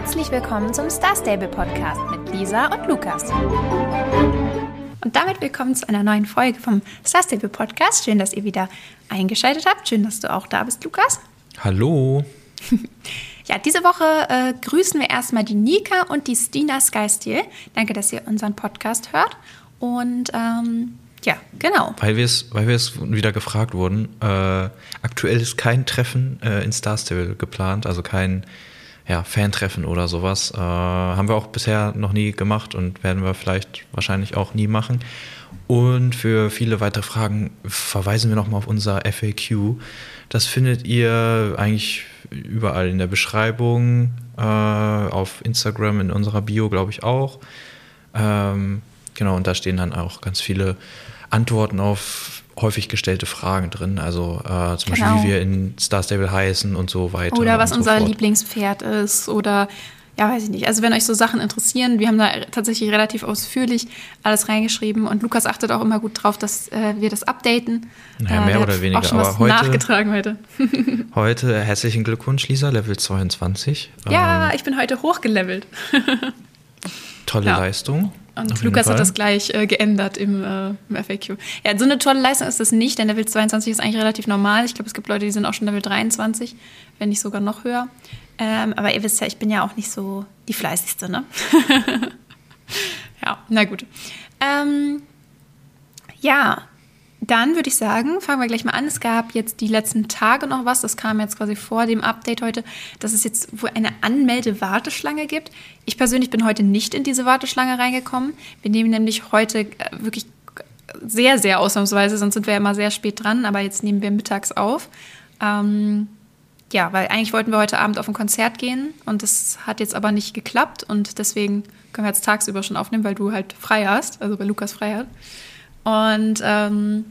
Herzlich willkommen zum Star Stable Podcast mit Lisa und Lukas. Und damit willkommen zu einer neuen Folge vom Star Stable Podcast. Schön, dass ihr wieder eingeschaltet habt. Schön, dass du auch da bist, Lukas. Hallo. Ja, diese Woche äh, grüßen wir erstmal die Nika und die Stina Skystil. Danke, dass ihr unseren Podcast hört. Und ähm, ja, genau. Weil wir es weil wieder gefragt wurden, äh, aktuell ist kein Treffen äh, in Star Stable geplant, also kein ja, Fan-Treffen oder sowas. Äh, haben wir auch bisher noch nie gemacht und werden wir vielleicht wahrscheinlich auch nie machen. Und für viele weitere Fragen verweisen wir nochmal auf unser FAQ. Das findet ihr eigentlich überall in der Beschreibung, äh, auf Instagram, in unserer Bio, glaube ich auch. Ähm, genau, und da stehen dann auch ganz viele Antworten auf häufig gestellte Fragen drin. Also äh, zum genau. Beispiel, wie wir in Star Stable heißen und so weiter. Oder was so unser fort. Lieblingspferd ist oder ja, weiß ich nicht. Also wenn euch so Sachen interessieren, wir haben da tatsächlich relativ ausführlich alles reingeschrieben und Lukas achtet auch immer gut drauf, dass äh, wir das updaten. Naja, mehr äh, oder weniger. Auch schon was aber heute, nachgetragen heute. heute herzlichen Glückwunsch, Lisa, Level 22. Ja, Ähm, ich bin heute hochgelevelt. tolle ja. Leistung. Und auf Lukas hat das gleich äh, geändert im, äh, im FAQ. Ja, so eine tolle Leistung ist das nicht, denn Level 22 ist eigentlich relativ normal. Ich glaube, es gibt Leute, die sind auch schon Level 23, wenn nicht sogar noch höher. Ähm, aber ihr wisst ja, ich bin ja auch nicht so die fleißigste, ne? ja, na gut. Ähm, ja, dann würde ich sagen, fangen wir gleich mal an. Es gab jetzt die letzten Tage noch was, das kam jetzt quasi vor dem Update heute, dass es jetzt wohl eine Anmelde-Warteschlange gibt. Ich persönlich bin heute nicht in diese Warteschlange reingekommen. Wir nehmen nämlich heute äh, wirklich sehr, sehr ausnahmsweise, sonst sind wir ja immer sehr spät dran, aber jetzt nehmen wir mittags auf. Ähm, ja, weil eigentlich wollten wir heute Abend auf ein Konzert gehen und das hat jetzt aber nicht geklappt und deswegen können wir jetzt tagsüber schon aufnehmen, weil du halt frei hast, also weil Lukas frei hat. Und ähm,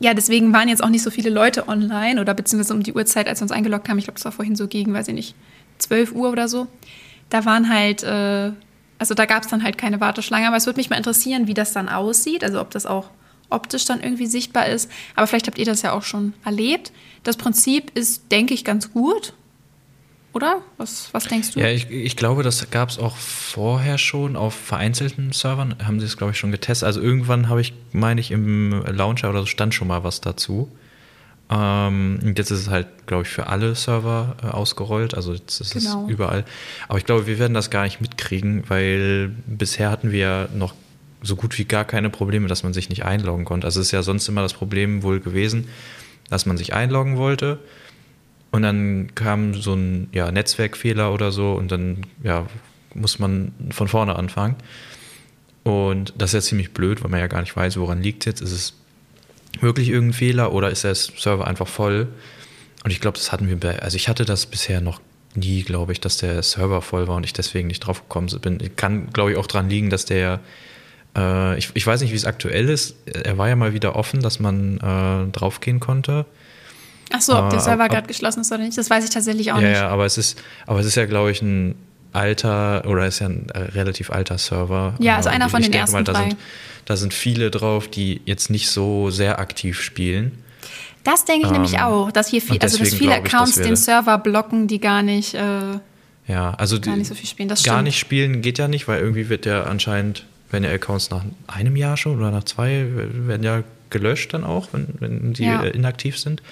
ja, deswegen waren jetzt auch nicht so viele Leute online oder beziehungsweise um die Uhrzeit, als wir uns eingeloggt haben, ich glaube, das war vorhin so gegen, weiß ich nicht, 12 Uhr oder so. Da waren halt, äh, also da gab es dann halt keine Warteschlange, aber es würde mich mal interessieren, wie das dann aussieht, also ob das auch optisch dann irgendwie sichtbar ist. Aber vielleicht habt ihr das ja auch schon erlebt. Das Prinzip ist, denke ich, ganz gut. Oder? Was, was denkst du? Ja, ich, ich glaube, das gab es auch vorher schon auf vereinzelten Servern. Haben sie es, glaube ich, schon getestet. Also irgendwann habe ich, meine ich, im Launcher oder so stand schon mal was dazu. Ähm, jetzt ist es halt, glaube ich, für alle Server äh, ausgerollt. Also jetzt ist Genau. es überall. Aber ich glaube, wir werden das gar nicht mitkriegen, weil bisher hatten wir ja noch so gut wie gar keine Probleme, dass man sich nicht einloggen konnte. Also es ist ja sonst immer das Problem wohl gewesen, dass man sich einloggen wollte. Und dann kam so ein ja, Netzwerkfehler oder so und dann ja, muss man von vorne anfangen. Und das ist ja ziemlich blöd, weil man ja gar nicht weiß, woran liegt jetzt. Ist es wirklich irgendein Fehler oder ist der Server einfach voll? Und ich glaube, das hatten wir, bei, also ich hatte das bisher noch nie, glaube ich, dass der Server voll war und ich deswegen nicht drauf gekommen bin. Kann, glaube ich, auch dran liegen, dass der, äh, ich, ich weiß nicht, wie es aktuell ist. Er war ja mal wieder offen, dass man äh, draufgehen konnte. Ach so, ob der Äh, Server ob- gerade geschlossen ist oder nicht, das weiß ich tatsächlich auch ja, nicht. ja, aber es ist, aber es ist ja, glaube ich, ein alter oder ist ja ein äh, relativ alter Server. Ja, also Äh, einer von den denke mal, ersten da drei. sind, da sind viele drauf, die jetzt nicht so sehr aktiv spielen. Das denke ich nämlich Ähm, auch, dass hier viel, also dass viele ich, Accounts dass den Server blocken, die gar nicht, äh, Ja, also gar nicht so viel spielen. Das gar stimmt. nicht spielen geht ja nicht, weil irgendwie wird ja anscheinend, wenn ja Accounts nach einem Jahr schon oder nach zwei, werden ja gelöscht dann auch, wenn, wenn die Ja. äh, inaktiv sind.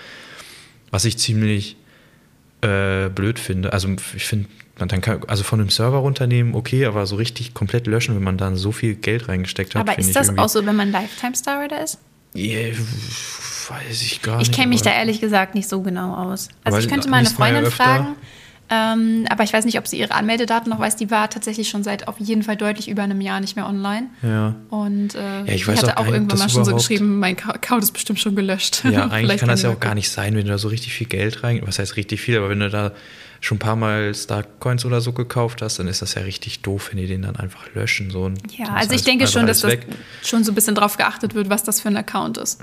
Was ich ziemlich äh, blöd finde. Also ich finde, man kann, also von einem Server runternehmen, okay, aber so richtig komplett löschen, wenn man dann so viel Geld reingesteckt hat. Aber ist ich das irgendwie- auch so, wenn man Lifetime Star Rater ist? Yeah, weiß ich gar Ich nicht. kenne mich da ehrlich gesagt nicht so genau aus. Also ich könnte mal eine liest man ja Freundin fragen, ähm, aber ich weiß nicht, ob sie ihre Anmeldedaten noch weiß. Die war tatsächlich schon seit auf jeden Fall deutlich über einem Jahr nicht mehr online. Ja. Und äh, ich die weiß hatte auch auch irgendwann mal schon so geschrieben, mein Account ist bestimmt schon gelöscht. Ja, eigentlich kann das ja auch gar nicht sein, wenn du da so richtig viel Geld rein, was heißt richtig viel, aber wenn du da schon ein paar Mal Starcoins oder so gekauft hast, dann ist das ja richtig doof, wenn die den dann einfach löschen. So Ja, also ich alles- denke einfach schon, dass das schon so ein bisschen drauf geachtet wird, was das für ein Account ist.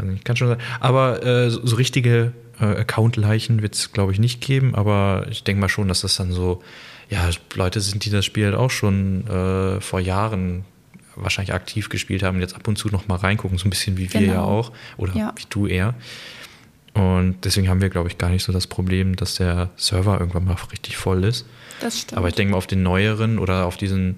Nicht, Kann schon sein. Aber äh, so, so richtige äh, Account-Leichen wird es, glaube ich, nicht geben, aber ich denke mal schon, dass das dann so, ja, Leute sind, die das Spiel halt auch schon äh, vor Jahren wahrscheinlich aktiv gespielt haben jetzt ab und zu noch mal reingucken, so ein bisschen wie wir Genau. ja auch oder Ja. wie du eher. Und deswegen haben wir, glaube ich, gar nicht so das Problem, dass der Server irgendwann mal richtig voll ist. Das stimmt. Aber ich denke mal, auf den neueren oder auf diesen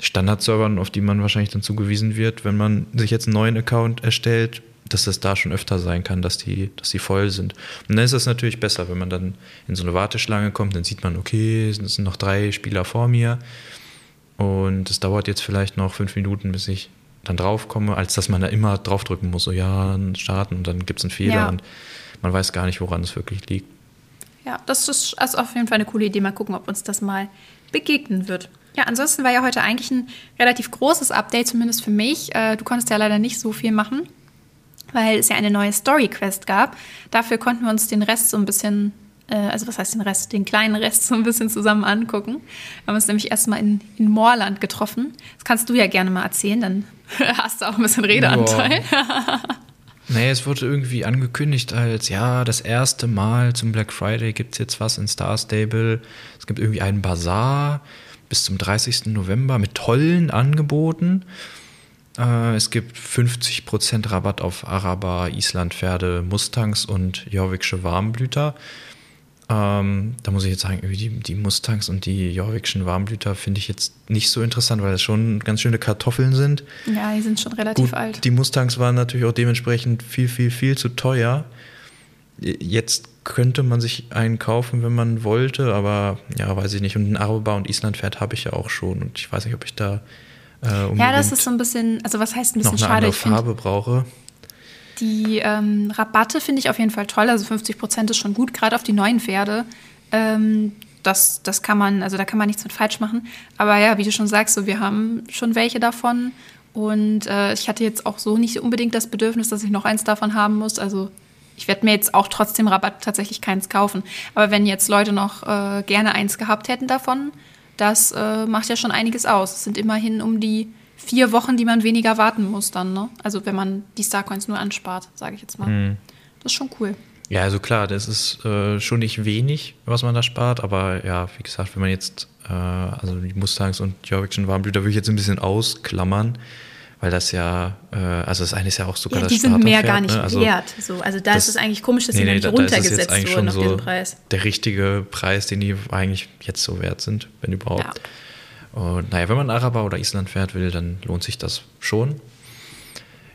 Standard-Servern, auf die man wahrscheinlich dann zugewiesen wird, wenn man sich jetzt einen neuen Account erstellt, dass das da schon öfter sein kann, dass die, dass die voll sind. Und dann ist es natürlich besser, wenn man dann in so eine Warteschlange kommt, dann sieht man, okay, es sind noch drei Spieler vor mir und es dauert jetzt vielleicht noch fünf Minuten, bis ich dann draufkomme, als dass man da immer draufdrücken muss, so ja, starten und dann gibt es einen Fehler Ja. und man weiß gar nicht, woran es wirklich liegt. Ja, das ist also auf jeden Fall eine coole Idee. Mal gucken, ob uns das mal begegnen wird. Ja, ansonsten war ja heute eigentlich ein relativ großes Update, zumindest für mich. Äh, du konntest ja leider nicht so viel machen, weil es ja eine neue Story-Quest gab. Dafür konnten wir uns den Rest so ein bisschen, äh, also was heißt den Rest, den kleinen Rest so ein bisschen zusammen angucken. Wir haben uns nämlich erstmal in, in Moorland getroffen. Das kannst du ja gerne mal erzählen, dann hast du auch ein bisschen Redeanteil. Nee, es wurde irgendwie angekündigt als, ja, das erste Mal zum Black Friday gibt es jetzt was in Star Stable. Es gibt irgendwie einen Bazar bis zum 30. November mit tollen Angeboten. Äh, es gibt 50% Rabatt auf Araber, Islandpferde, Mustangs und Jorvikische Warmblüter. Ähm, da muss ich jetzt sagen, die, die Mustangs und die Jorvikischen Warmblüter finde ich jetzt nicht so interessant, weil das schon ganz schöne Kartoffeln sind. Ja, die sind schon relativ Gut, alt. Die Mustangs waren natürlich auch dementsprechend viel, viel, viel zu teuer. Jetzt könnte man sich einen kaufen, wenn man wollte, aber ja, weiß ich nicht. Und ein Araber und Islandpferd habe ich ja auch schon. Und ich weiß nicht, ob ich da äh, Ja, das ist so ein bisschen, also was heißt ein noch bisschen eine schade? andere Farbe brauche. die ähm, Rabatte finde ich auf jeden Fall toll. Also 50 Prozent ist schon gut, gerade auf die neuen Pferde. Ähm, das, das kann man, also da kann man nichts mit falsch machen. Aber ja, wie du schon sagst, so wir haben schon welche davon. Und äh, ich hatte jetzt auch so nicht unbedingt das Bedürfnis, dass ich noch eins davon haben muss. Also ich werde mir jetzt auch trotzdem Rabatt tatsächlich keins kaufen. Aber wenn jetzt Leute noch äh, gerne eins gehabt hätten davon, das äh, macht ja schon einiges aus. Es sind immerhin um die vier Wochen, die man weniger warten muss dann. Ne? Also wenn man die Starcoins nur anspart, sage ich jetzt mal. Das ist schon cool. Ja, also klar, das ist äh, schon nicht wenig, was man da spart, aber ja, wie gesagt, wenn man jetzt, äh, also die Mustangs und Jorvikschen Warmblüter würde ich jetzt ein bisschen ausklammern, weil das ja, äh, also das eine ist ja auch sogar Ja, das die sind mehr gar nicht ne? also, wert. So, also da das- ist es eigentlich komisch, dass die nee, nee, nicht da, da runtergesetzt eigentlich wurden auf so diesen Preis. der richtige Preis, den die eigentlich jetzt so wert sind, wenn überhaupt. Und naja, wenn man Araber oder Island fährt will, dann lohnt sich das schon.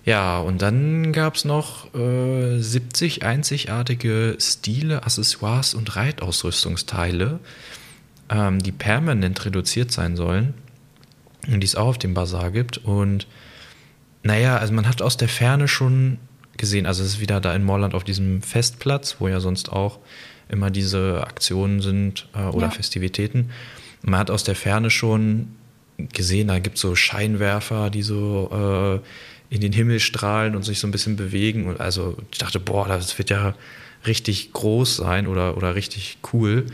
Ja, und dann gab es noch äh, 70 einzigartige Stile, Accessoires und Reitausrüstungsteile, ähm, die permanent reduziert sein sollen und die es auch auf dem Bazar gibt. Und naja, also man hat aus der Ferne schon gesehen, also es ist wieder da in Morland auf diesem Festplatz, wo ja sonst auch immer diese Aktionen sind äh, oder Ja. Festivitäten. Man hat aus der Ferne schon gesehen, da gibt es so Scheinwerfer, die so äh, in den Himmel strahlen und sich so ein bisschen bewegen. Und also ich dachte, boah, das wird ja richtig groß sein oder, oder richtig cool.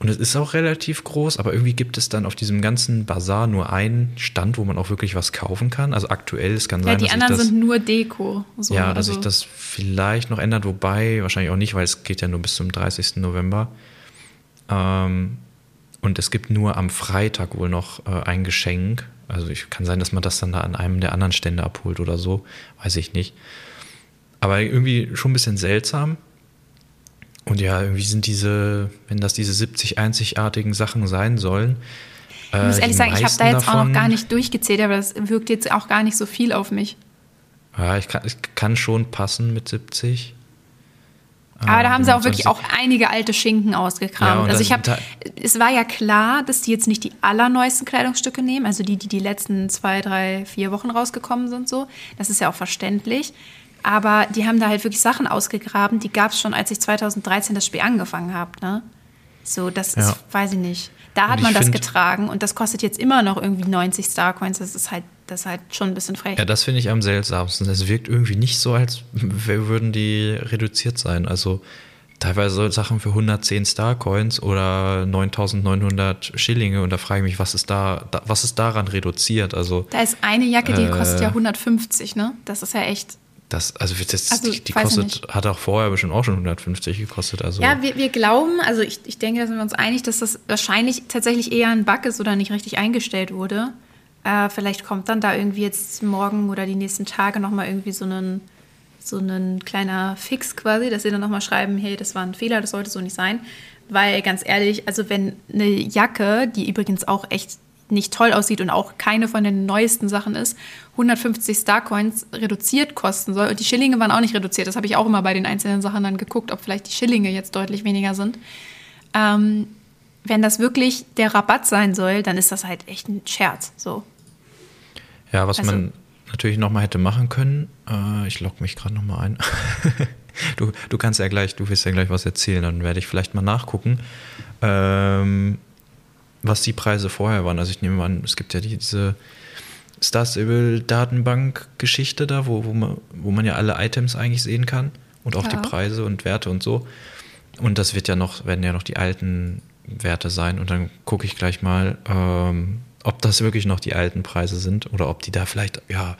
Und es ist auch relativ groß, aber irgendwie gibt es dann auf diesem ganzen Bazar nur einen Stand, wo man auch wirklich was kaufen kann. Also aktuell, es kann Ja, sein, die dass anderen das, sind nur Deko. So, ja, dass also, sich das vielleicht noch ändert, wobei wahrscheinlich auch nicht, weil es geht ja nur bis zum 30. November. Ähm, und es gibt nur am Freitag wohl noch äh, ein Geschenk. Also ich kann sein, dass man das dann da an einem der anderen Stände abholt oder so, weiß ich nicht. Aber irgendwie schon ein bisschen seltsam. Und ja, irgendwie sind diese, wenn das diese 70 einzigartigen Sachen sein sollen. ich muss äh, ehrlich sagen, ich habe da jetzt auch noch davon- gar nicht durchgezählt, aber das wirkt jetzt auch gar nicht so viel auf mich. Ja, ich kann, ich kann schon passen mit 70. Aber da haben sie auch 25. wirklich auch einige alte Schinken Ja, ausgekramt. und also ich habe, es war ja klar, dass die jetzt nicht die allerneuesten Kleidungsstücke nehmen, also die, die die letzten zwei, drei, vier Wochen rausgekommen sind, so. Das ist ja auch verständlich. Aber die haben da halt wirklich Sachen ausgegraben, die gab es schon, als ich 2013 das Spiel angefangen habe, ne? So, das Ja. ist, weiß ich nicht. Da hat man das getragen und das kostet jetzt immer noch irgendwie 90 Starcoins. Das ist halt, das ist halt schon ein bisschen frech. Ja, das finde ich am seltsamsten. Es wirkt irgendwie nicht so, als würden die reduziert sein. Also teilweise Sachen für 110 Starcoins oder 9900 Schillinge und da frage ich mich, was ist da, da was ist daran reduziert? Also Da ist eine Jacke, die Äh. kostet ja 150, ne? Das ist ja echt das, also das, Also, die, die kostet, hat auch vorher bestimmt auch schon 150 gekostet. Also Ja, wir, wir glauben, also ich, ich denke, da sind wir uns einig, dass das wahrscheinlich tatsächlich eher ein Bug ist oder nicht richtig eingestellt wurde. Äh, vielleicht kommt dann da irgendwie jetzt morgen oder die nächsten Tage nochmal irgendwie so ein so ein kleiner Fix quasi, dass sie dann nochmal schreiben, hey, das war ein Fehler, das sollte so nicht sein. Weil ganz ehrlich, also wenn eine Jacke, die übrigens auch echt nicht toll aussieht und auch keine von den neuesten Sachen ist, 150 Starcoins reduziert kosten soll. Und die Schillinge waren auch nicht reduziert. Das habe ich auch immer bei den einzelnen Sachen dann geguckt, ob vielleicht die Schillinge jetzt deutlich weniger sind. Ähm, wenn das wirklich der Rabatt sein soll, dann ist das halt echt ein Scherz. So. Ja, was also, man natürlich nochmal hätte machen können, äh, ich logge mich gerade nochmal ein. du, du kannst ja gleich, du wirst ja gleich was erzählen, dann werde ich vielleicht mal nachgucken. Ähm, was die Preise vorher waren. Also ich nehme an, es gibt ja diese Star Stable Datenbank-Geschichte da, wo, wo, man, wo man ja alle Items eigentlich sehen kann und auch ja. die Preise und Werte und so. Und das wird ja noch, werden ja noch die alten Werte sein. Und dann gucke ich gleich mal, ähm, ob das wirklich noch die alten Preise sind oder ob die da vielleicht ja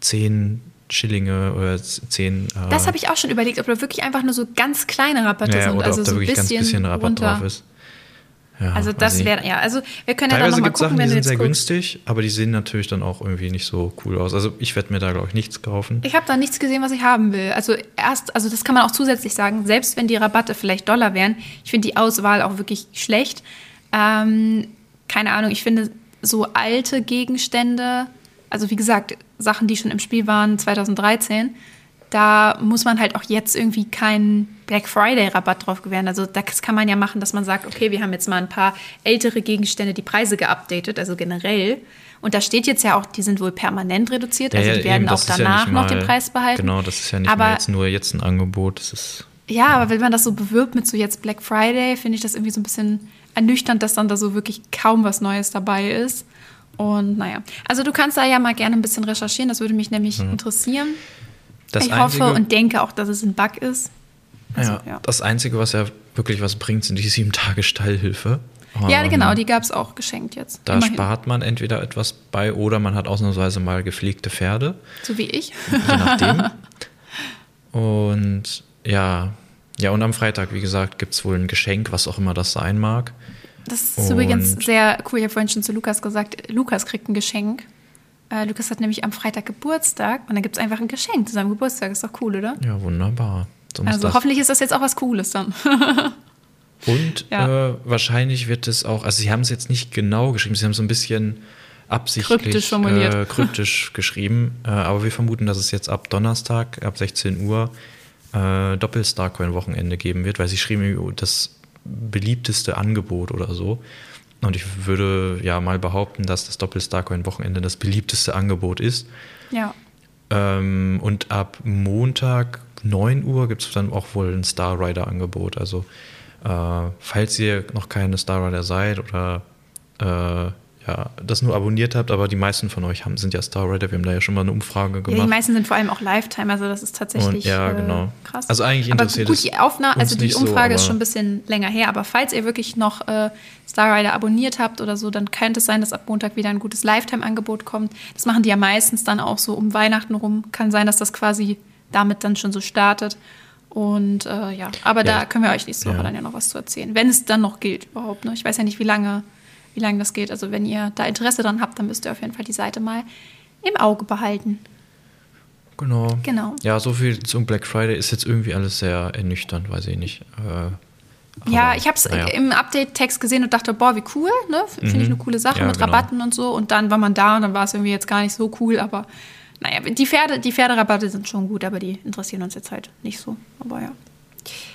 10 Schillinge oder 10. Äh das habe ich auch schon überlegt, ob da wirklich einfach nur so ganz kleine Rabatte ja, sind. Oder also ob da so wirklich ganz bisschen Rabatt runter. drauf ist. Ja, also das wäre, ja, also wir können ja dann nochmal gucken, Sachen, wenn die sind sehr guckst. günstig, aber die sehen natürlich dann auch irgendwie nicht so cool aus. Also ich werde mir da, glaube ich, nichts kaufen. Ich habe da nichts gesehen, was ich haben will. Also erst, also das kann man auch zusätzlich sagen, selbst wenn die Rabatte vielleicht Dollar wären, ich finde die Auswahl auch wirklich schlecht. Ähm, keine Ahnung, ich finde so alte Gegenstände, also wie gesagt, Sachen, die schon im Spiel waren 2013, da muss man halt auch jetzt irgendwie keinen Black Friday-Rabatt drauf gewähren. Also das kann man ja machen, dass man sagt, okay, wir haben jetzt mal ein paar ältere Gegenstände, die Preise geupdatet, also generell. Und da steht jetzt ja auch, die sind wohl permanent reduziert, also ja, die werden eben, auch danach ja mal, noch den Preis behalten. Genau, das ist ja nicht aber, jetzt nur jetzt ein Angebot. Das ist, ja, aber wenn man das so bewirbt mit so jetzt Black Friday, finde ich das irgendwie so ein bisschen ernüchternd, dass dann da so wirklich kaum was Neues dabei ist. Und naja, also du kannst da ja mal gerne ein bisschen recherchieren, das würde mich nämlich interessieren. Das ich Einzige, hoffe und denke auch, dass es ein Bug ist. Also, ja, ja, das Einzige, was ja wirklich was bringt, sind die sieben Tage Stallhilfe. Ja, ähm, genau, die gab es auch geschenkt jetzt. Da Immerhin. spart man entweder etwas bei oder man hat ausnahmsweise mal gepflegte Pferde. So wie ich. Je nachdem. Und ja, ja, und am Freitag, wie gesagt, gibt es wohl ein Geschenk, was auch immer das sein mag. Das ist und übrigens sehr cool. Ich habe vorhin schon zu Lukas gesagt, Lukas kriegt ein Geschenk. Äh, Lukas hat nämlich am Freitag Geburtstag und dann gibt es einfach ein Geschenk zu seinem Geburtstag. Ist doch cool, oder? Ja, wunderbar. So also hoffentlich ist das jetzt auch was Cooles dann. und ja. äh, wahrscheinlich wird es auch, also sie haben es jetzt nicht genau geschrieben, sie haben es so ein bisschen absichtlich kryptisch, formuliert. Äh, kryptisch geschrieben, äh, aber wir vermuten, dass es jetzt ab Donnerstag, ab 16 Uhr, äh, Doppel-Starcoin-Wochenende geben wird, weil sie schrieben, das beliebteste Angebot oder so. Und ich würde ja mal behaupten, dass das Doppel-Starcoin-Wochenende das beliebteste Angebot ist. Ja. Ähm, und ab Montag 9 Uhr gibt es dann auch wohl ein Star Rider-Angebot. Also äh, falls ihr noch keine Star Rider seid oder äh, ja, das nur abonniert habt, aber die meisten von euch haben, sind ja Star Rider. Wir haben da ja schon mal eine Umfrage gemacht. Ja, die meisten sind vor allem auch Lifetime, also das ist tatsächlich Und, ja, äh, genau. krass. Also eigentlich interessiert aber gut, die Aufnahme, also die Umfrage so, ist schon ein bisschen länger her, aber falls ihr wirklich noch äh, Star Rider abonniert habt oder so, dann könnte es sein, dass ab Montag wieder ein gutes Lifetime-Angebot kommt. Das machen die ja meistens dann auch so um Weihnachten rum. Kann sein, dass das quasi damit dann schon so startet. Und äh, ja, aber ja. da können wir euch nächste Woche ja. dann ja noch was zu erzählen, wenn es dann noch gilt überhaupt. Ne? Ich weiß ja nicht, wie lange wie lange das geht. Also wenn ihr da Interesse dran habt, dann müsst ihr auf jeden Fall die Seite mal im Auge behalten. Genau. Genau. Ja, so viel zum Black Friday ist jetzt irgendwie alles sehr ernüchternd, weiß ich nicht. Äh, ja, ich habe es ja. im Update-Text gesehen und dachte, boah, wie cool, ne? Finde mhm. ich eine coole Sache ja, mit genau. Rabatten und so. Und dann war man da und dann war es irgendwie jetzt gar nicht so cool, aber naja, die Pferde, die Pferderabatte sind schon gut, aber die interessieren uns jetzt halt nicht so. Aber ja.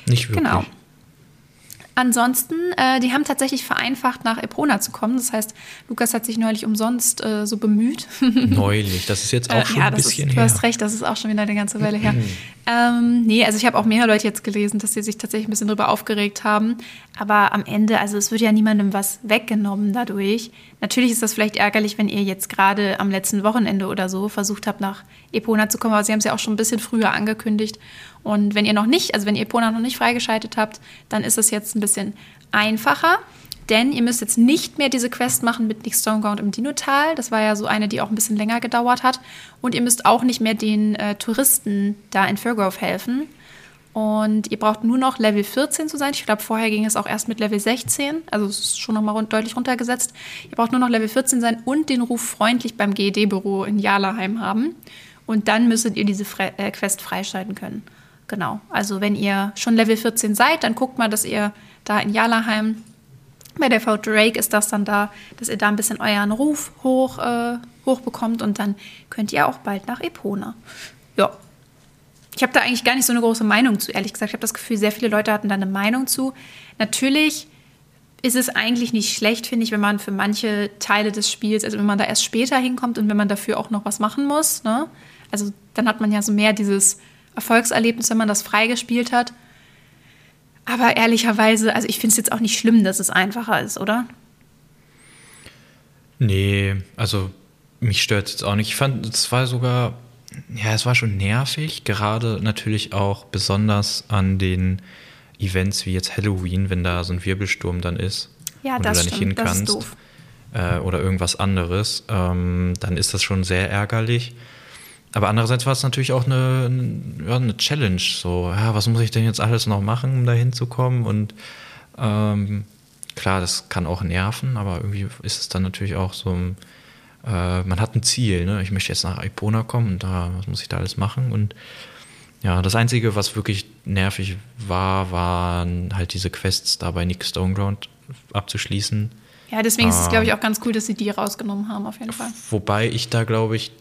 Nicht wirklich. Genau. Ansonsten, äh, die haben tatsächlich vereinfacht, nach Eprona zu kommen. Das heißt, Lukas hat sich neulich umsonst äh, so bemüht. Neulich, das ist jetzt auch äh, schon ja, ein bisschen ist, her. Du hast recht, das ist auch schon wieder eine ganze Weile her. ähm, nee, also ich habe auch mehrere Leute jetzt gelesen, dass sie sich tatsächlich ein bisschen darüber aufgeregt haben. Aber am Ende, also es wird ja niemandem was weggenommen dadurch. Natürlich ist das vielleicht ärgerlich, wenn ihr jetzt gerade am letzten Wochenende oder so versucht habt, nach Epona zu kommen. Aber sie haben es ja auch schon ein bisschen früher angekündigt. Und wenn ihr noch nicht, also wenn ihr Epona noch nicht freigeschaltet habt, dann ist es jetzt ein bisschen einfacher. Denn ihr müsst jetzt nicht mehr diese Quest machen mit Nick Stoneground im Dinotal. Das war ja so eine, die auch ein bisschen länger gedauert hat. Und ihr müsst auch nicht mehr den äh, Touristen da in Fairgrove helfen. Und ihr braucht nur noch Level 14 zu sein. Ich glaube, vorher ging es auch erst mit Level 16. Also es ist schon nochmal rund, deutlich runtergesetzt. Ihr braucht nur noch Level 14 sein und den Ruf freundlich beim GED-Büro in Jalaheim haben. Und dann müsstet ihr diese Fre äh, Quest freischalten können. Genau. Also wenn ihr schon Level 14 seid, dann guckt mal, dass ihr da in Jalaheim bei der Frau Drake ist das dann da, dass ihr da ein bisschen euren Ruf hoch, äh, hoch bekommt und dann könnt ihr auch bald nach Epona. Ja. Ich habe da eigentlich gar nicht so eine große Meinung zu, ehrlich gesagt. Ich habe das Gefühl, sehr viele Leute hatten da eine Meinung zu. Natürlich ist es eigentlich nicht schlecht, finde ich, wenn man für manche Teile des Spiels, also wenn man da erst später hinkommt und wenn man dafür auch noch was machen muss. Ne? Also dann hat man ja so mehr dieses Erfolgserlebnis, wenn man das freigespielt hat. Aber ehrlicherweise, also ich finde es jetzt auch nicht schlimm, dass es einfacher ist, oder? Nee, also mich stört es jetzt auch nicht. Ich fand, es war sogar, ja, es war schon nervig, gerade natürlich auch besonders an den Events wie jetzt Halloween, wenn da so ein Wirbelsturm dann ist Ja, und du da nicht stimmt. hin kannst äh, oder irgendwas anderes, ähm, dann ist das schon sehr ärgerlich. Aber andererseits war es natürlich auch eine, ja, eine Challenge. So, ja, was muss ich denn jetzt alles noch machen, um da hinzukommen? Und ähm, klar, das kann auch nerven, aber irgendwie ist es dann natürlich auch so, ein, äh, man hat ein Ziel. Ne? Ich möchte jetzt nach Ipona kommen und da, was muss ich da alles machen? Und ja, das Einzige, was wirklich nervig war, waren halt diese Quests da bei Nick Stoneground abzuschließen. Ja, deswegen ist es, glaube ich, auch ganz cool, dass sie die rausgenommen haben, auf jeden Fall. Wobei ich da glaube ich,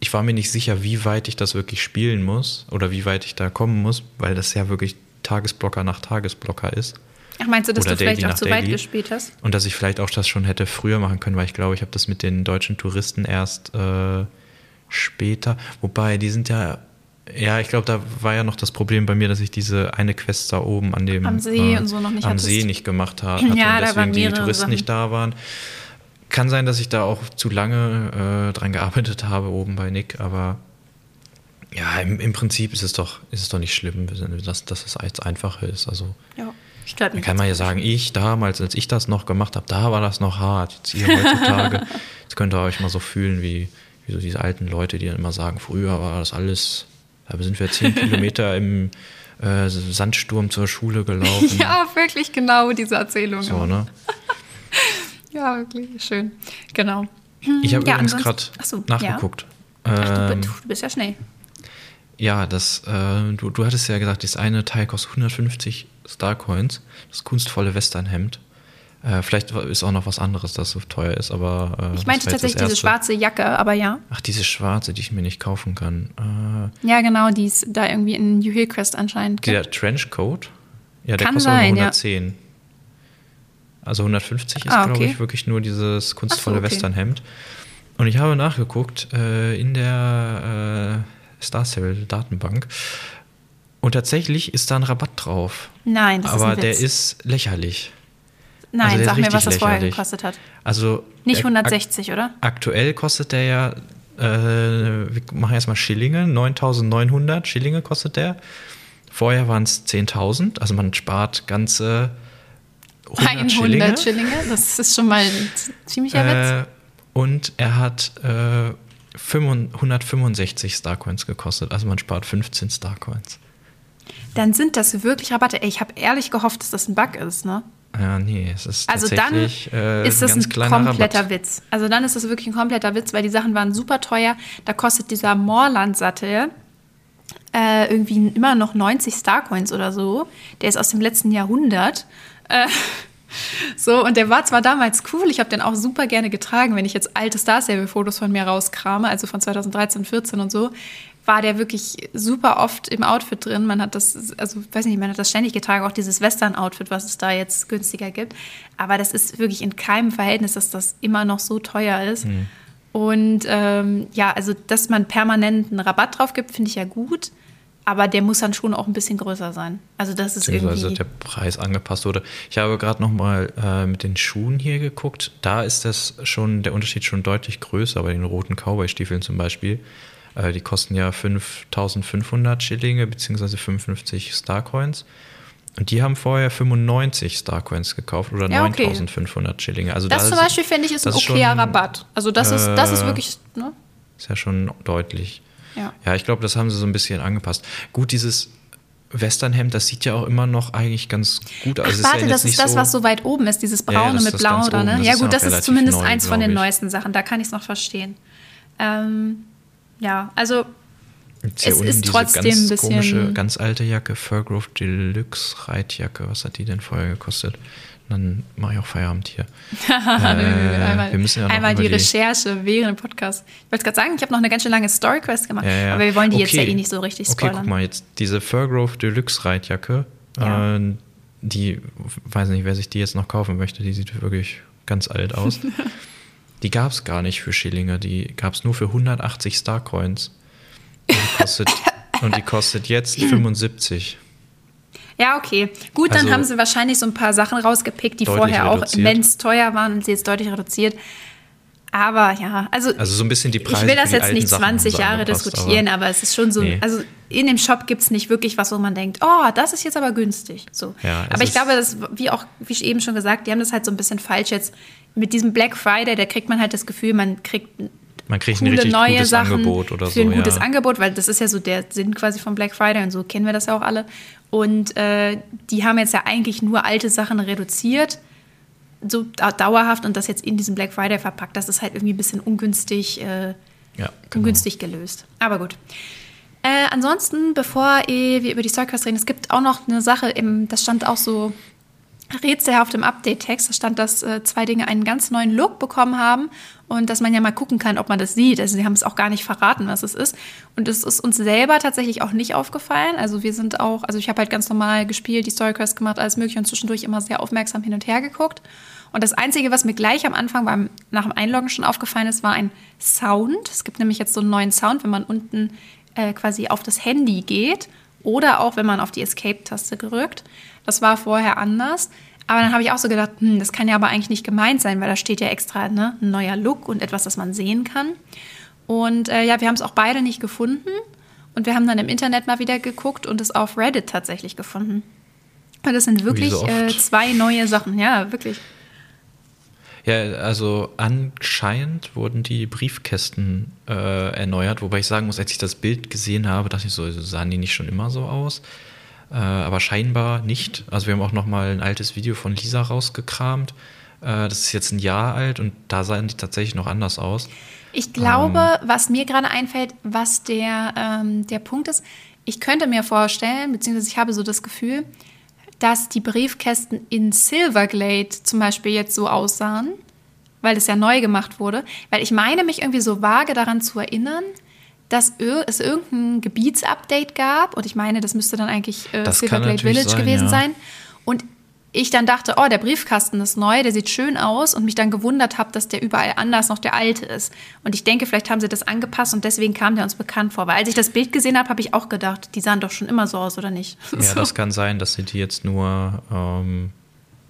ich war mir nicht sicher, wie weit ich das wirklich spielen muss oder wie weit ich da kommen muss, weil das ja wirklich Tagesblocker nach Tagesblocker ist. Ach, meinst du, dass Oder du vielleicht Daily auch zu nach weit Daily. gespielt hast? Und dass ich vielleicht auch das schon hätte früher machen können, weil ich glaube, ich habe das mit den deutschen Touristen erst äh, später. Wobei, die sind ja, ja, ich glaube, da war ja noch das Problem bei mir, dass ich diese eine Quest da oben an dem Am See und so noch nicht am. See nicht gemacht ha- hatte Ja, und da waren deswegen die Touristen Sachen. nicht da waren. Kann sein, dass ich da auch zu lange äh, dran gearbeitet habe oben bei Nick, aber ja, im, im Prinzip ist es doch, ist es doch nicht schlimm, dass, dass es jetzt einfacher ist. Also Ja, stört mich. kann man ja sagen, ich damals, als ich das noch gemacht habe, da war das noch hart. Jetzt ihr heutzutage, jetzt könnt ihr euch mal so fühlen wie, wie so diese alten Leute, die dann immer sagen, früher war das alles, da sind wir zehn Kilometer im äh, Sandsturm zur Schule gelaufen. Ja, wirklich genau diese Erzählung. So, ne? Ja, wirklich schön. Genau. Ich habe Ja, übrigens gerade Ach so, nachgeguckt. Ach, du, Ähm, du bist ja schnell. ja, das, äh, du, du hattest ja gesagt, das eine Teil kostet 150 Starcoins, das kunstvolle Westernhemd. Äh, vielleicht ist auch noch was anderes, das so teuer ist, aber. Äh, Ich meinte tatsächlich diese schwarze Jacke, aber ja. Ach, diese schwarze, die ich mir nicht kaufen kann. Äh, Ja, genau, die ist da irgendwie in New Hillcrest anscheinend. gibt. der Trenchcoat? Ja, der Kann kostet sein, ja. 110. Also 150 ist, Ah, glaube okay. ich, wirklich nur dieses kunstvolle so, okay. Westernhemd. Und ich habe nachgeguckt äh, in der äh, Star Cell Datenbank. Und tatsächlich ist da ein Rabatt drauf. Nein, das aber ist ein der Witz. ist lächerlich. Nein, also der sag mir, was das vorher gekostet hat. Also Nicht äh, 160, oder? Aktuell kostet der ja, äh, wir machen erstmal Schillinge, 9900 Schillinge kostet der. Vorher waren es 10.000, also man spart ganze 100 100 Schillinge. Schillinge. Das ist schon mal ein ziemlicher Witz. Äh, und er hat äh, 500 165 Starcoins gekostet, also man spart 15 Starcoins. Dann sind das wirklich Rabatte. Ey, ich habe ehrlich gehofft, dass das ein Bug ist, ne? Ja, nee, es ist Also dann tatsächlich äh, ist das ganz ein kleiner kompletter Rabatt. Witz. Also dann ist das wirklich ein kompletter Witz, weil die Sachen waren super teuer. Da kostet dieser Moorland-Sattel äh, irgendwie immer noch 90 Starcoins oder so. Der ist aus dem letzten Jahrhundert. Äh, so, und der war zwar damals cool, ich habe den auch super gerne getragen, wenn ich jetzt alte Star Stable-Fotos von mir rauskrame, also von 2013, 14 und so, war der wirklich super oft im Outfit drin. Man hat das, also weiß nicht, man hat das ständig getragen, auch dieses Western-Outfit, was es da jetzt günstiger gibt. Aber das ist wirklich in keinem Verhältnis, dass das immer noch so teuer ist. Und ähm, ja, also dass man permanent einen Rabatt drauf gibt, finde ich ja gut. Aber der muss dann schon auch ein bisschen größer sein. Also das ist beziehungsweise irgendwie. der Preis angepasst wurde. Ich habe gerade noch mal äh, mit den Schuhen hier geguckt. Da ist das schon der Unterschied schon deutlich größer bei den roten Cowboy-Stiefeln zum Beispiel. Äh, die kosten ja 5.500 Schillinge beziehungsweise 55 Starcoins. Und die haben vorher 95 Starcoins gekauft oder Ja, okay. 9.500 Schillinge. Also Das da zum Beispiel finde ich ist ein okayer Rabatt. Also das ist, das ist äh, wirklich, ne? Ist ja schon deutlich. Ja. Ja, ich glaube, das haben sie so ein bisschen angepasst. Gut, dieses Westernhemd, das sieht ja auch immer noch eigentlich ganz gut aus. Ist warte, ja jetzt das ist das, so, was so weit oben ist, dieses Ja, ja, Braune das mit ist Blau, oder ne? Ja ist gut, das ist zumindest neu, eins von den ich. neuesten Sachen. Da kann ich es noch verstehen. Ähm, ja, also Es ist trotzdem ganz ein bisschen- komische, ganz alte Jacke, Furgrove Deluxe Reitjacke. Was hat die denn vorher gekostet? Dann mache ich auch Feierabend hier. Äh, einmal wir müssen ja noch einmal die die- Recherche während dem Podcast. Ich wollte gerade sagen, ich habe noch eine ganz schön lange Story-Quest gemacht, Ja, ja. aber wir wollen die jetzt ja Okay. eh nicht so richtig Okay, spoilern. guck mal, jetzt diese Furgrove Deluxe Reitjacke, Ja. äh, die, weiß nicht, wer sich die jetzt noch kaufen möchte, die sieht wirklich ganz alt aus. die gab es gar nicht für Schillinge, die gab es nur für 180 Starcoins. Und die kostet, und die kostet jetzt 75. Ja, okay. Gut, dann Also- haben sie wahrscheinlich so ein paar Sachen rausgepickt, die vorher auch reduziert. immens teuer waren und sie jetzt deutlich reduziert. Aber ja, also, Also so ein bisschen die Preise ich will das für jetzt nicht Sachen haben 20 sie Jahre angepasst, diskutieren, aber, es ist schon so, Nee. also in dem Shop gibt es nicht wirklich was, wo man denkt, oh, das ist jetzt aber günstig. So. Ja, aber ich glaube, das, wie auch, wie ich eben schon gesagt, die haben das halt so ein bisschen falsch jetzt. Mit diesem Black Friday, da kriegt man halt das Gefühl, man kriegt Man kriegt ein coole richtig neue gutes Sachen Angebot oder für so. ein gutes ja. Angebot, weil das ist ja so der Sinn quasi von Black Friday und so kennen wir das ja auch alle. Und äh, die haben jetzt ja eigentlich nur alte Sachen reduziert, so da- dauerhaft und das jetzt in diesen Black Friday verpackt. Das ist halt irgendwie ein bisschen ungünstig, äh, ja, genau. ungünstig gelöst. Aber gut. Äh, ansonsten, bevor eh wir über die Storyquest reden, es gibt auch noch eine Sache, im, das stand auch so rätselhaft im Update-Text, da stand, dass äh, zwei Dinge einen ganz neuen Look bekommen haben und dass man ja mal gucken kann, ob man das sieht. Also sie haben es auch gar nicht verraten, was es ist. Und es ist uns selber tatsächlich auch nicht aufgefallen. Also wir sind auch, also ich habe halt ganz normal gespielt, die Storyquest gemacht, alles mögliche und zwischendurch immer sehr aufmerksam hin und her geguckt. Und das Einzige, was mir gleich am Anfang beim, nach dem Einloggen schon aufgefallen ist, war ein Sound. Es gibt nämlich jetzt so einen neuen Sound, wenn man unten äh, quasi auf das Handy geht oder auch wenn man auf die Escape-Taste drückt. Das war vorher anders. Aber dann habe ich auch so gedacht, hm, das kann ja aber eigentlich nicht gemeint sein, weil da steht ja extra ne, ein neuer Look und etwas, das man sehen kann. Und äh, ja, wir haben es auch beide nicht gefunden. Und wir haben dann im Internet mal wieder geguckt und es auf Reddit tatsächlich gefunden. Und das sind wirklich so äh, zwei neue Sachen. Ja, wirklich. Ja, also anscheinend wurden die Briefkästen äh, erneuert, wobei ich sagen muss, als ich das Bild gesehen habe, dachte ich so, sahen die nicht schon immer so aus? Äh, aber scheinbar nicht. Also wir haben auch noch mal ein altes Video von Lisa rausgekramt. Äh, das ist jetzt ein Jahr alt und da sahen die tatsächlich noch anders aus. Ich glaube, Ähm. was mir gerade einfällt, was der, ähm, der Punkt ist, ich könnte mir vorstellen, beziehungsweise ich habe so das Gefühl, dass die Briefkästen in Silverglade zum Beispiel jetzt so aussahen, weil es ja neu gemacht wurde. Weil ich meine mich irgendwie so vage daran zu erinnern, dass es irgendein Gebietsupdate gab und ich meine, das müsste dann eigentlich äh, Silverglade Village sein, gewesen ja. sein. Und ich dann dachte, oh, der Briefkasten ist neu, der sieht schön aus und mich dann gewundert habe, dass der überall anders noch der alte ist. Und ich denke, vielleicht haben sie das angepasst und deswegen kam der uns bekannt vor. Weil als ich das Bild gesehen habe, habe ich auch gedacht, die sahen doch schon immer so aus, oder nicht? Ja, so. das kann sein, dass sie die jetzt nur, ähm,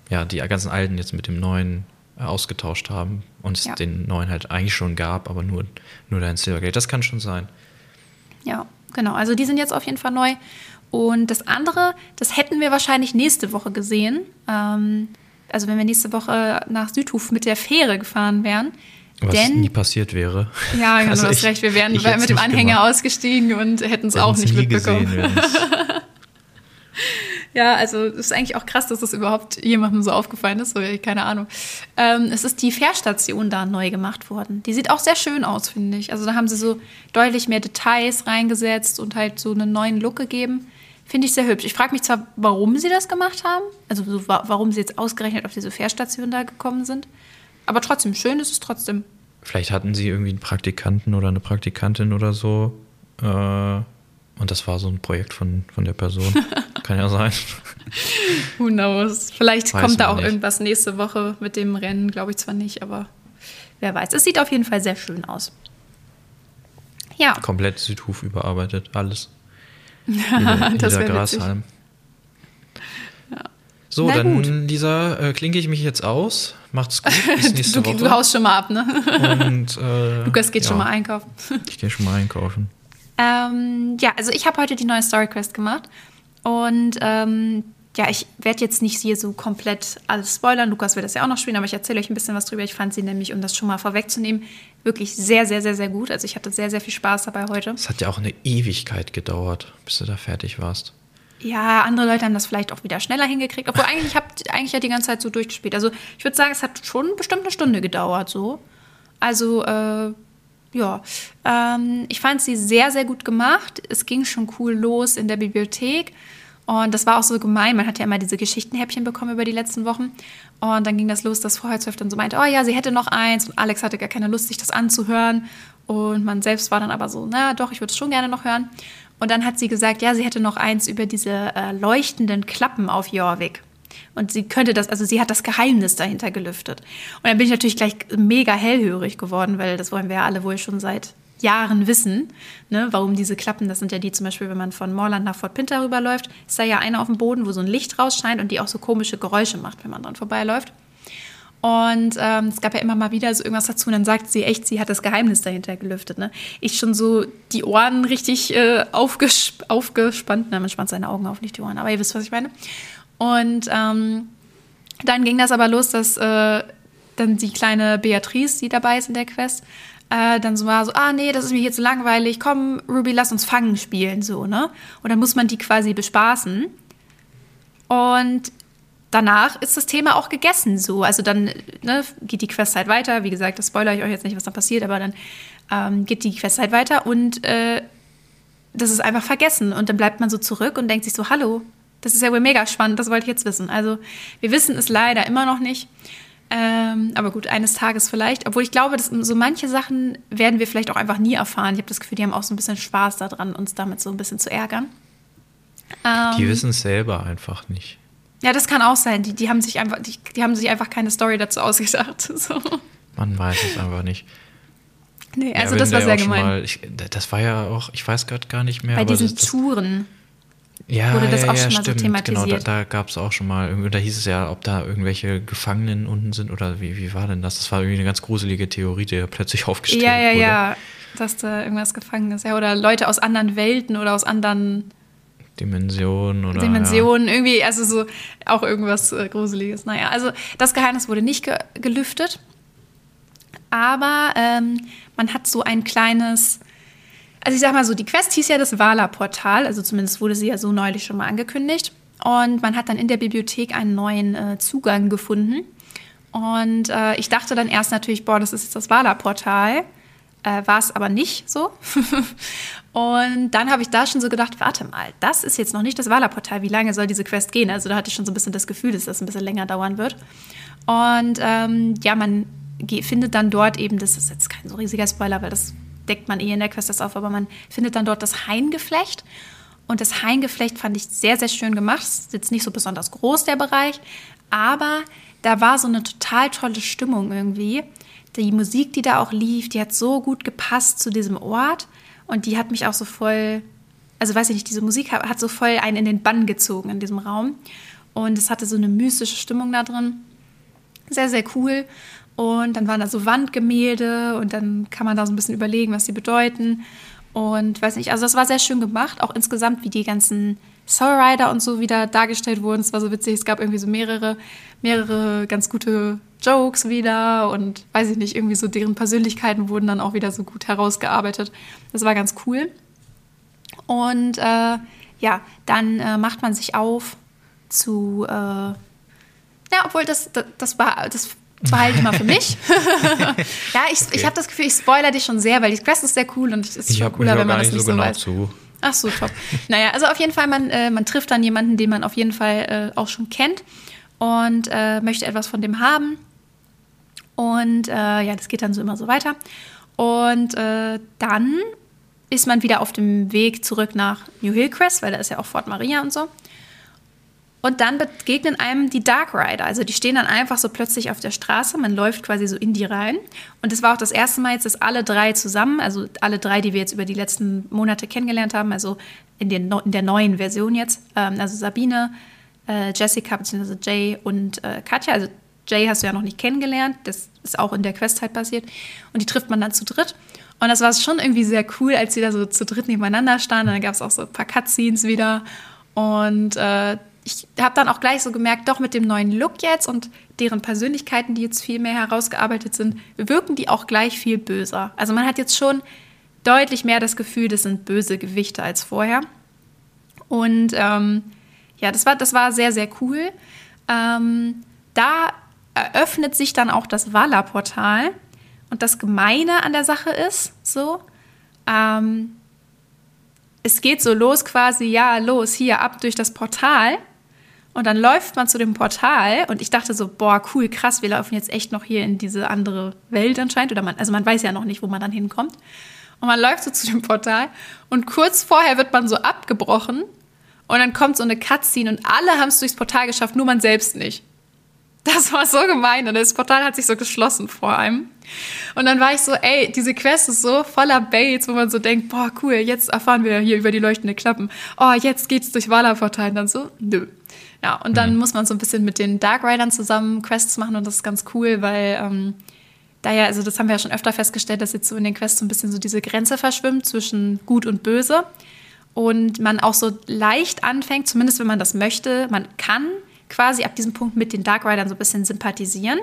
ja, die ganzen alten jetzt mit dem neuen ausgetauscht haben und es Ja. den neuen halt eigentlich schon gab, aber nur, nur da in Silvergate. Das kann schon sein. Ja, genau. Also die sind jetzt auf jeden Fall neu. Und das andere, das hätten wir wahrscheinlich nächste Woche gesehen. Ähm, also wenn wir nächste Woche nach Südhof mit der Fähre gefahren wären. Was Denn, nie passiert wäre. ja, genau, Also du hast ich- recht, wir wären mit dem Anhänger gemacht. ausgestiegen und hätten es auch nicht mitbekommen. gesehen, Ja, also es ist eigentlich auch krass, dass das überhaupt jemandem so aufgefallen ist. So, keine Ahnung. Ähm, es ist die Fährstation da neu gemacht worden. Die sieht auch sehr schön aus, finde ich. Also da haben sie so deutlich mehr Details reingesetzt und halt so einen neuen Look gegeben. Finde ich sehr hübsch. Ich frage mich zwar, warum sie das gemacht haben. Also so, wa- warum sie jetzt ausgerechnet auf diese Fährstation da gekommen sind. Aber trotzdem, schön ist es trotzdem. Vielleicht hatten sie irgendwie einen Praktikanten oder eine Praktikantin oder so. Äh, und das war so ein Projekt von, von der Person. Kann ja sein. Who knows? Vielleicht Weiß kommt da auch nicht. irgendwas nächste Woche mit dem Rennen, glaube ich zwar nicht, aber wer weiß. Es sieht auf jeden Fall sehr schön aus. Ja, Komplett Südhof überarbeitet, alles. das wäre witzig. Grashalm. So, Na dann, gut. Lisa, äh, klinke ich mich jetzt aus. Macht's gut, bis nächste Du, Woche. du haust schon mal ab, ne? Und, äh, Lukas geht ja, schon mal einkaufen. Ich gehe schon mal einkaufen. Ähm, ja, also ich habe heute die neue Story Quest gemacht. Und ähm, ja, ich werde jetzt nicht hier so komplett alles spoilern. Lukas wird das ja auch noch spielen, aber ich erzähle euch ein bisschen was drüber. Ich fand sie nämlich, um das schon mal vorwegzunehmen, wirklich sehr, sehr, sehr, sehr gut. Also ich hatte sehr, sehr viel Spaß dabei heute. Es hat ja auch eine Ewigkeit gedauert, bis du da fertig warst. Ja, andere Leute haben das vielleicht auch wieder schneller hingekriegt. Obwohl eigentlich, ich habe eigentlich ja die ganze Zeit so durchgespielt. Also ich würde sagen, es hat schon bestimmt eine Stunde gedauert so. Also äh, ja, ähm, ich fand sie sehr, sehr gut gemacht. Es ging schon cool los in der Bibliothek. Und das war auch so gemein. Man hat ja immer diese Geschichtenhäppchen bekommen über die letzten Wochen. Und dann ging das los, dass Frau Holzhoff dann so meinte, oh ja, sie hätte noch eins. Und Alex hatte gar keine Lust, sich das anzuhören. Und man selbst war dann aber so, na doch, ich würde es schon gerne noch hören. Und dann hat sie gesagt, ja, sie hätte noch eins über diese äh, leuchtenden Klappen auf Jorvik. Und sie könnte das, also sie hat das Geheimnis dahinter gelüftet. Und dann bin ich natürlich gleich mega hellhörig geworden, weil das wollen wir ja alle wohl schon seit Jahren wissen, ne, warum diese Klappen, das sind ja die zum Beispiel, wenn man von Moorland nach Fort Pinter rüberläuft, ist da ja eine auf dem Boden, wo so ein Licht rausscheint und die auch so komische Geräusche macht, wenn man dran vorbeiläuft. Und ähm, es gab ja immer mal wieder so irgendwas dazu und dann sagt sie echt, sie hat das Geheimnis dahinter gelüftet. Ne? Ich schon so die Ohren richtig äh, aufgesp aufgespannt, na, man spannt seine Augen auf, nicht die Ohren, aber ihr wisst, was ich meine. Und ähm, dann ging das aber los, dass äh, dann die kleine Beatrice, die dabei ist in der Quest, äh, dann so war so, ah nee, das ist mir hier zu langweilig, komm, Ruby, lass uns Fangen spielen, so, ne? Und dann muss man die quasi bespaßen. Und danach ist das Thema auch gegessen, so. Also dann ne, geht die Quest halt weiter. Wie gesagt, das spoilere ich euch jetzt nicht, was da passiert, aber dann ähm, geht die Quest halt weiter und äh, das ist einfach vergessen. Und dann bleibt man so zurück und denkt sich so, hallo, das ist ja wohl mega spannend, das wollte ich jetzt wissen. Also wir wissen es leider immer noch nicht. Ähm, aber gut, eines Tages vielleicht. Obwohl ich glaube, dass so manche Sachen werden wir vielleicht auch einfach nie erfahren. Ich habe das Gefühl, die haben auch so ein bisschen Spaß daran, uns damit so ein bisschen zu ärgern. Ähm, die wissen es selber einfach nicht. Ja, das kann auch sein. Die, die, haben sich einfach, die, die haben sich einfach keine Story dazu ausgedacht. So. Man weiß es einfach nicht. Nee, also ja, das war sehr gemein. Mal, ich, das war ja auch, ich weiß gerade gar nicht mehr. Bei diesen das, Touren. Ja, wurde das ja, auch ja, schon mal stimmt, so thematisiert. Genau, da, da gab es auch schon mal, da hieß es ja, ob da irgendwelche Gefangenen unten sind oder wie, wie war denn das? Das war irgendwie eine ganz gruselige Theorie, die ja plötzlich aufgestellt wurde. Ja, ja, ja, dass da irgendwas gefangen ist. Ja, oder Leute aus anderen Welten oder aus anderen Dimensionen oder. Dimensionen, ja. irgendwie, also so auch irgendwas äh, Gruseliges. Naja, also das Geheimnis wurde nicht ge gelüftet, aber ähm, man hat so ein kleines also ich sag mal so, die Quest hieß ja das Wala-Portal, also zumindest wurde sie ja so neulich schon mal angekündigt. Und man hat dann in der Bibliothek einen neuen äh, Zugang gefunden. Und äh, ich dachte dann erst natürlich, boah, das ist jetzt das Wala-Portal. Äh, War es aber nicht so. und dann habe ich da schon so gedacht, warte mal, das ist jetzt noch nicht das Wala-Portal. Wie lange soll diese Quest gehen? Also da hatte ich schon so ein bisschen das Gefühl, dass das ein bisschen länger dauern wird. Und ähm, ja, man findet dann dort eben, das ist jetzt kein so riesiger Spoiler, weil das deckt man eh in der Quest das auf, aber man findet dann dort das Haingeflecht. Und das Haingeflecht fand ich sehr, sehr schön gemacht. Es ist jetzt nicht so besonders groß, der Bereich, aber da war so eine total tolle Stimmung irgendwie. Die Musik, die da auch lief, die hat so gut gepasst zu diesem Ort und die hat mich auch so voll, also weiß ich nicht, diese Musik hat so voll einen in den Bann gezogen in diesem Raum. Und es hatte so eine mystische Stimmung da drin. Sehr, sehr cool. Und dann waren da so Wandgemälde und dann kann man da so ein bisschen überlegen, was sie bedeuten. Und weiß nicht, also das war sehr schön gemacht, auch insgesamt, wie die ganzen Soul Rider und so wieder dargestellt wurden. Es war so witzig, es gab irgendwie so mehrere, mehrere ganz gute Jokes wieder und weiß ich nicht, irgendwie so deren Persönlichkeiten wurden dann auch wieder so gut herausgearbeitet. Das war ganz cool. Und äh, ja, dann äh, macht man sich auf zu, äh, ja, obwohl das, das, das war, das behalte ich mal für mich. ja, ich, okay. ich habe das Gefühl, ich spoilere dich schon sehr, weil die Quest ist sehr cool und es ist schon cooler, wenn man das nicht so, genau weiß. Zu. Ach so, top. naja, also auf jeden Fall, man, äh, man trifft dann jemanden, den man auf jeden Fall äh, auch schon kennt und äh, möchte etwas von dem haben. Und äh, ja, das geht dann so immer so weiter. Und äh, dann ist man wieder auf dem Weg zurück nach New Hillcrest, weil da ist ja auch Fort Maria und so. Und dann begegnen einem die Dark Rider. Also die stehen dann einfach so plötzlich auf der Straße. Man läuft quasi so in die rein. Und es war auch das erste Mal jetzt, dass alle drei zusammen, also alle drei, die wir jetzt über die letzten Monate kennengelernt haben, also in, den, in der neuen Version jetzt, ähm, also Sabine, äh, Jessica bzw. Jay und äh, Katja. Also Jay hast du ja noch nicht kennengelernt. Das ist auch in der Quest halt passiert. Und die trifft man dann zu dritt. Und das war schon irgendwie sehr cool, als sie da so zu dritt nebeneinander standen. Und dann gab es auch so ein paar Cutscenes wieder. Und äh, ich habe dann auch gleich so gemerkt, doch mit dem neuen Look jetzt und deren Persönlichkeiten, die jetzt viel mehr herausgearbeitet sind, wirken die auch gleich viel böser. Also man hat jetzt schon deutlich mehr das Gefühl, das sind böse Gewichte als vorher. Und ähm, ja, das war, das war sehr, sehr cool. Ähm, da eröffnet sich dann auch das Walla-Portal. Und das Gemeine an der Sache ist so, ähm, es geht so los quasi, ja, los, hier ab durch das Portal. Und dann läuft man zu dem Portal und ich dachte so, boah, cool, krass, wir laufen jetzt echt noch hier in diese andere Welt anscheinend. Oder man, also man weiß ja noch nicht, wo man dann hinkommt. Und man läuft so zu dem Portal und kurz vorher wird man so abgebrochen und dann kommt so eine Cutscene und alle haben es durchs Portal geschafft, nur man selbst nicht. Das war so gemein und das Portal hat sich so geschlossen vor einem. Und dann war ich so, ey, diese Quest ist so voller Baits, wo man so denkt, boah, cool, jetzt erfahren wir hier über die leuchtenden Klappen. Oh, jetzt geht's durch Wala-Portal. Und dann so, nö. Ja, und dann mhm. muss man so ein bisschen mit den Dark Riders zusammen Quests machen und das ist ganz cool, weil ähm, da ja, also das haben wir ja schon öfter festgestellt, dass jetzt so in den Quests so ein bisschen so diese Grenze verschwimmt zwischen gut und böse und man auch so leicht anfängt, zumindest wenn man das möchte, man kann quasi ab diesem Punkt mit den Dark Riders so ein bisschen sympathisieren.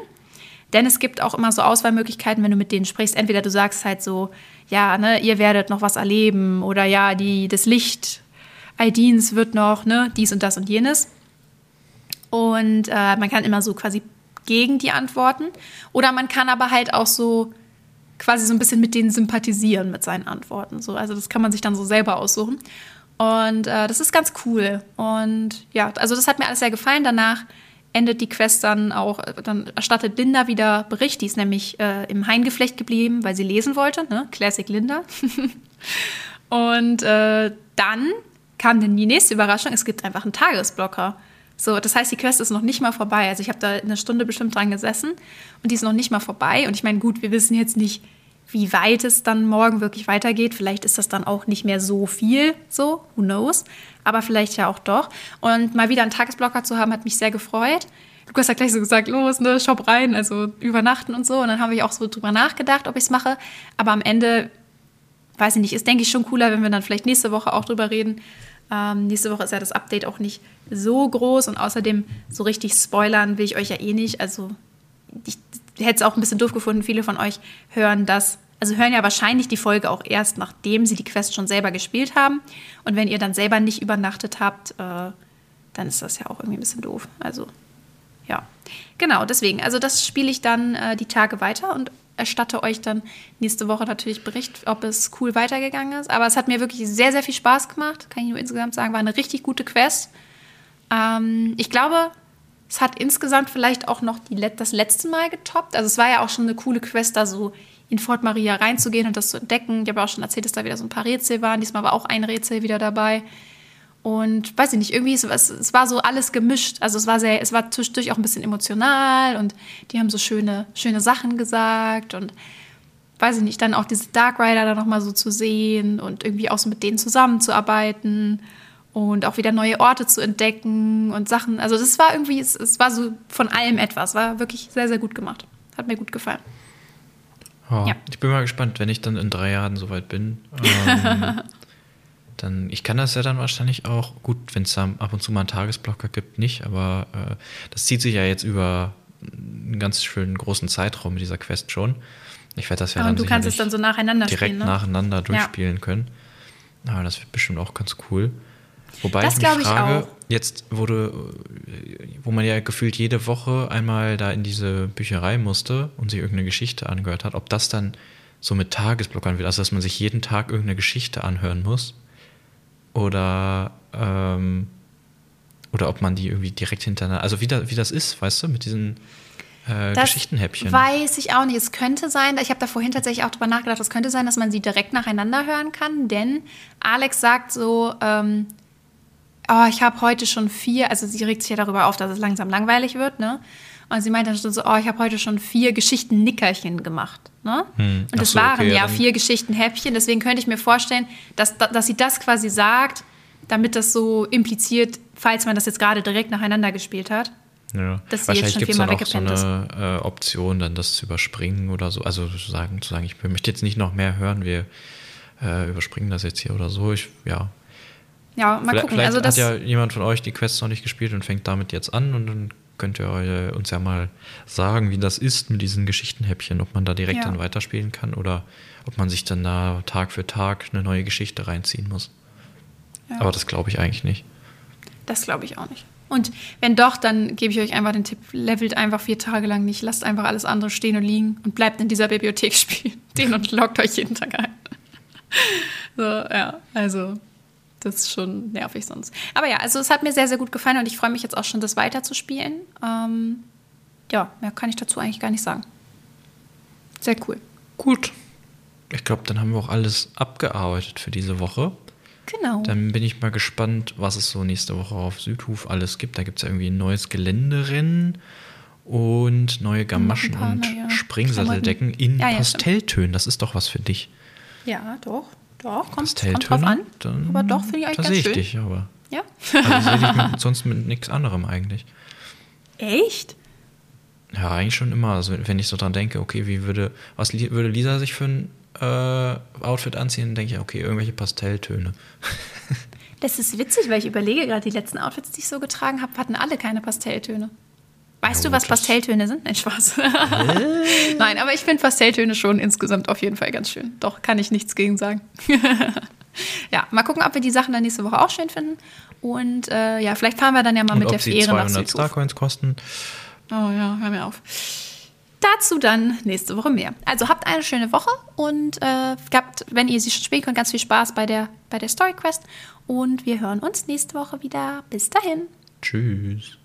Denn es gibt auch immer so Auswahlmöglichkeiten, wenn du mit denen sprichst. Entweder du sagst halt so, ja, ne, ihr werdet noch was erleben oder ja, die, das Licht Aidins wird noch, ne, dies und das und jenes. Und äh, man kann immer so quasi gegen die antworten. Oder man kann aber halt auch so quasi so ein bisschen mit denen sympathisieren mit seinen Antworten. So, also das kann man sich dann so selber aussuchen. Und äh, das ist ganz cool. Und ja, also das hat mir alles sehr gefallen. Danach endet die Quest dann auch, dann erstattet Linda wieder Bericht. Die ist nämlich äh, im Haingeflecht geblieben, weil sie lesen wollte. Ne? Classic Linda. und äh, dann kam dann die nächste Überraschung. Es gibt einfach einen Tagesblocker. So, das heißt, die Quest ist noch nicht mal vorbei. Also ich habe da eine Stunde bestimmt dran gesessen und die ist noch nicht mal vorbei. Und ich meine, gut, wir wissen jetzt nicht, wie weit es dann morgen wirklich weitergeht. Vielleicht ist das dann auch nicht mehr so viel, so, who knows. Aber vielleicht ja auch doch. Und mal wieder einen Tagesblocker zu haben, hat mich sehr gefreut. Lukas hat gleich so gesagt, los, ne, shop rein, also übernachten und so. Und dann habe ich auch so drüber nachgedacht, ob ich es mache. Aber am Ende, weiß ich nicht, ist, denke ich, schon cooler, wenn wir dann vielleicht nächste Woche auch drüber reden. Ähm, nächste Woche ist ja das Update auch nicht so groß und außerdem so richtig spoilern will ich euch ja eh nicht. Also ich hätte es auch ein bisschen doof gefunden. Viele von euch hören das, also hören ja wahrscheinlich die Folge auch erst, nachdem sie die Quest schon selber gespielt haben. Und wenn ihr dann selber nicht übernachtet habt, äh, dann ist das ja auch irgendwie ein bisschen doof. Also ja, genau, deswegen. Also das spiele ich dann äh, die Tage weiter und erstatte euch dann nächste Woche natürlich Bericht, ob es cool weitergegangen ist. Aber es hat mir wirklich sehr, sehr viel Spaß gemacht. Kann ich nur insgesamt sagen, war eine richtig gute Quest. Ähm, ich glaube, es hat insgesamt vielleicht auch noch die, das letzte Mal getoppt. Also es war ja auch schon eine coole Quest, da so in Fort Maria reinzugehen und das zu entdecken. Ich habe auch schon erzählt, dass da wieder so ein paar Rätsel waren. Diesmal war auch ein Rätsel wieder dabei. Und weiß ich nicht, irgendwie, es, es war so alles gemischt. Also es war sehr, es war zwischendurch auch ein bisschen emotional und die haben so schöne, schöne Sachen gesagt und weiß ich nicht, dann auch diese Dark Rider da nochmal so zu sehen und irgendwie auch so mit denen zusammenzuarbeiten und auch wieder neue Orte zu entdecken und Sachen. Also das war irgendwie, es, es war so von allem etwas, war wirklich sehr, sehr gut gemacht. Hat mir gut gefallen. Oh, ja. Ich bin mal gespannt, wenn ich dann in drei Jahren soweit bin. Ähm, dann, ich kann das ja dann wahrscheinlich auch, gut, wenn es ab und zu mal einen Tagesblocker gibt, nicht, aber äh, das zieht sich ja jetzt über einen ganz schönen großen Zeitraum mit dieser Quest schon. Ich werde das ja oh, dann du kannst es dann so nacheinander direkt spielen, ne? nacheinander durchspielen ja. können. Aber das wird bestimmt auch ganz cool. Wobei das ich mich frage, ich jetzt wurde, wo man ja gefühlt jede Woche einmal da in diese Bücherei musste und sich irgendeine Geschichte angehört hat, ob das dann so mit Tagesblockern wird, also dass man sich jeden Tag irgendeine Geschichte anhören muss oder ähm, oder ob man die irgendwie direkt hintereinander, also wie, da, wie das ist, weißt du, mit diesen äh, das Geschichtenhäppchen. Weiß ich auch nicht. Es könnte sein, ich habe da vorhin tatsächlich auch drüber nachgedacht, es könnte sein, dass man sie direkt nacheinander hören kann, denn Alex sagt so, ähm, oh, ich habe heute schon vier, also sie regt sich ja darüber auf, dass es langsam langweilig wird, ne? Und sie meint dann schon so, oh, ich habe heute schon vier Geschichten-Nickerchen gemacht. Ne? Hm. Und das so, waren okay, ja vier Geschichten-Häppchen. Deswegen könnte ich mir vorstellen, dass, dass sie das quasi sagt, damit das so impliziert, falls man das jetzt gerade direkt nacheinander gespielt hat. Ja. Dass sie Wahrscheinlich gibt es dann auch so eine äh, Option, dann das zu überspringen oder so. Also zu sagen, zu sagen, ich möchte jetzt nicht noch mehr hören, wir äh, überspringen das jetzt hier oder so. Ich, ja, ja, mal vielleicht, gucken. Vielleicht also hat ja jemand von euch die Quests noch nicht gespielt und fängt damit jetzt an und dann könnt ihr uns ja mal sagen, wie das ist mit diesen Geschichtenhäppchen, ob man da direkt ja. dann weiterspielen kann oder ob man sich dann da Tag für Tag eine neue Geschichte reinziehen muss. Ja. Aber das glaube ich eigentlich nicht. Das glaube ich auch nicht. Und wenn doch, dann gebe ich euch einfach den Tipp, levelt einfach vier Tage lang nicht, lasst einfach alles andere stehen und liegen und bleibt in dieser Bibliothek spielen. Den und loggt euch jeden Tag ein. So, ja, also das ist schon nervig sonst. Aber ja, also es hat mir sehr, sehr gut gefallen und ich freue mich jetzt auch schon, das weiterzuspielen. Ähm, ja, mehr kann ich dazu eigentlich gar nicht sagen. Sehr cool. Gut. Ich glaube, dann haben wir auch alles abgearbeitet für diese Woche. Genau. Dann bin ich mal gespannt, was es so nächste Woche auf Südhof alles gibt. Da gibt es ja irgendwie ein neues Geländerennen und neue Gamaschen paar und neue Springsatteldecken in Ja, ja, Passtelltönen. Das ist doch was für dich. Ja, doch. Doch, kommt, kommt drauf an. Dann, aber doch, finde ich eigentlich da ganz sehe ich schön. dich, aber. Ja. Also sehe ich mit, sonst mit nichts anderem eigentlich. Echt? Ja, eigentlich schon immer. Also wenn ich so dran denke, okay, wie würde, was li- würde Lisa sich für ein äh, Outfit anziehen, denke ich, okay, irgendwelche Pastelltöne. Das ist witzig, weil ich überlege gerade, die letzten Outfits, die ich so getragen habe, hatten alle keine Pastelltöne. Weißt Ja, du, was gut, das- Pastelltöne sind? Nein, Spaß. Nein, aber ich finde Pastelltöne schon insgesamt auf jeden Fall ganz schön. Doch, kann ich nichts gegen sagen. ja, mal gucken, ob wir die Sachen dann nächste Woche auch schön finden. Und äh, ja, vielleicht fahren wir dann ja mal Und mit der Fähre nach 200 Südhof. Starcoins kosten. Oh ja, hör mir auf. Dazu dann nächste Woche mehr. Also habt eine schöne Woche und äh, gehabt, wenn ihr sie schon spielen könnt, ganz viel Spaß bei der, bei der Story Quest. Und wir hören uns nächste Woche wieder. Bis dahin. Tschüss.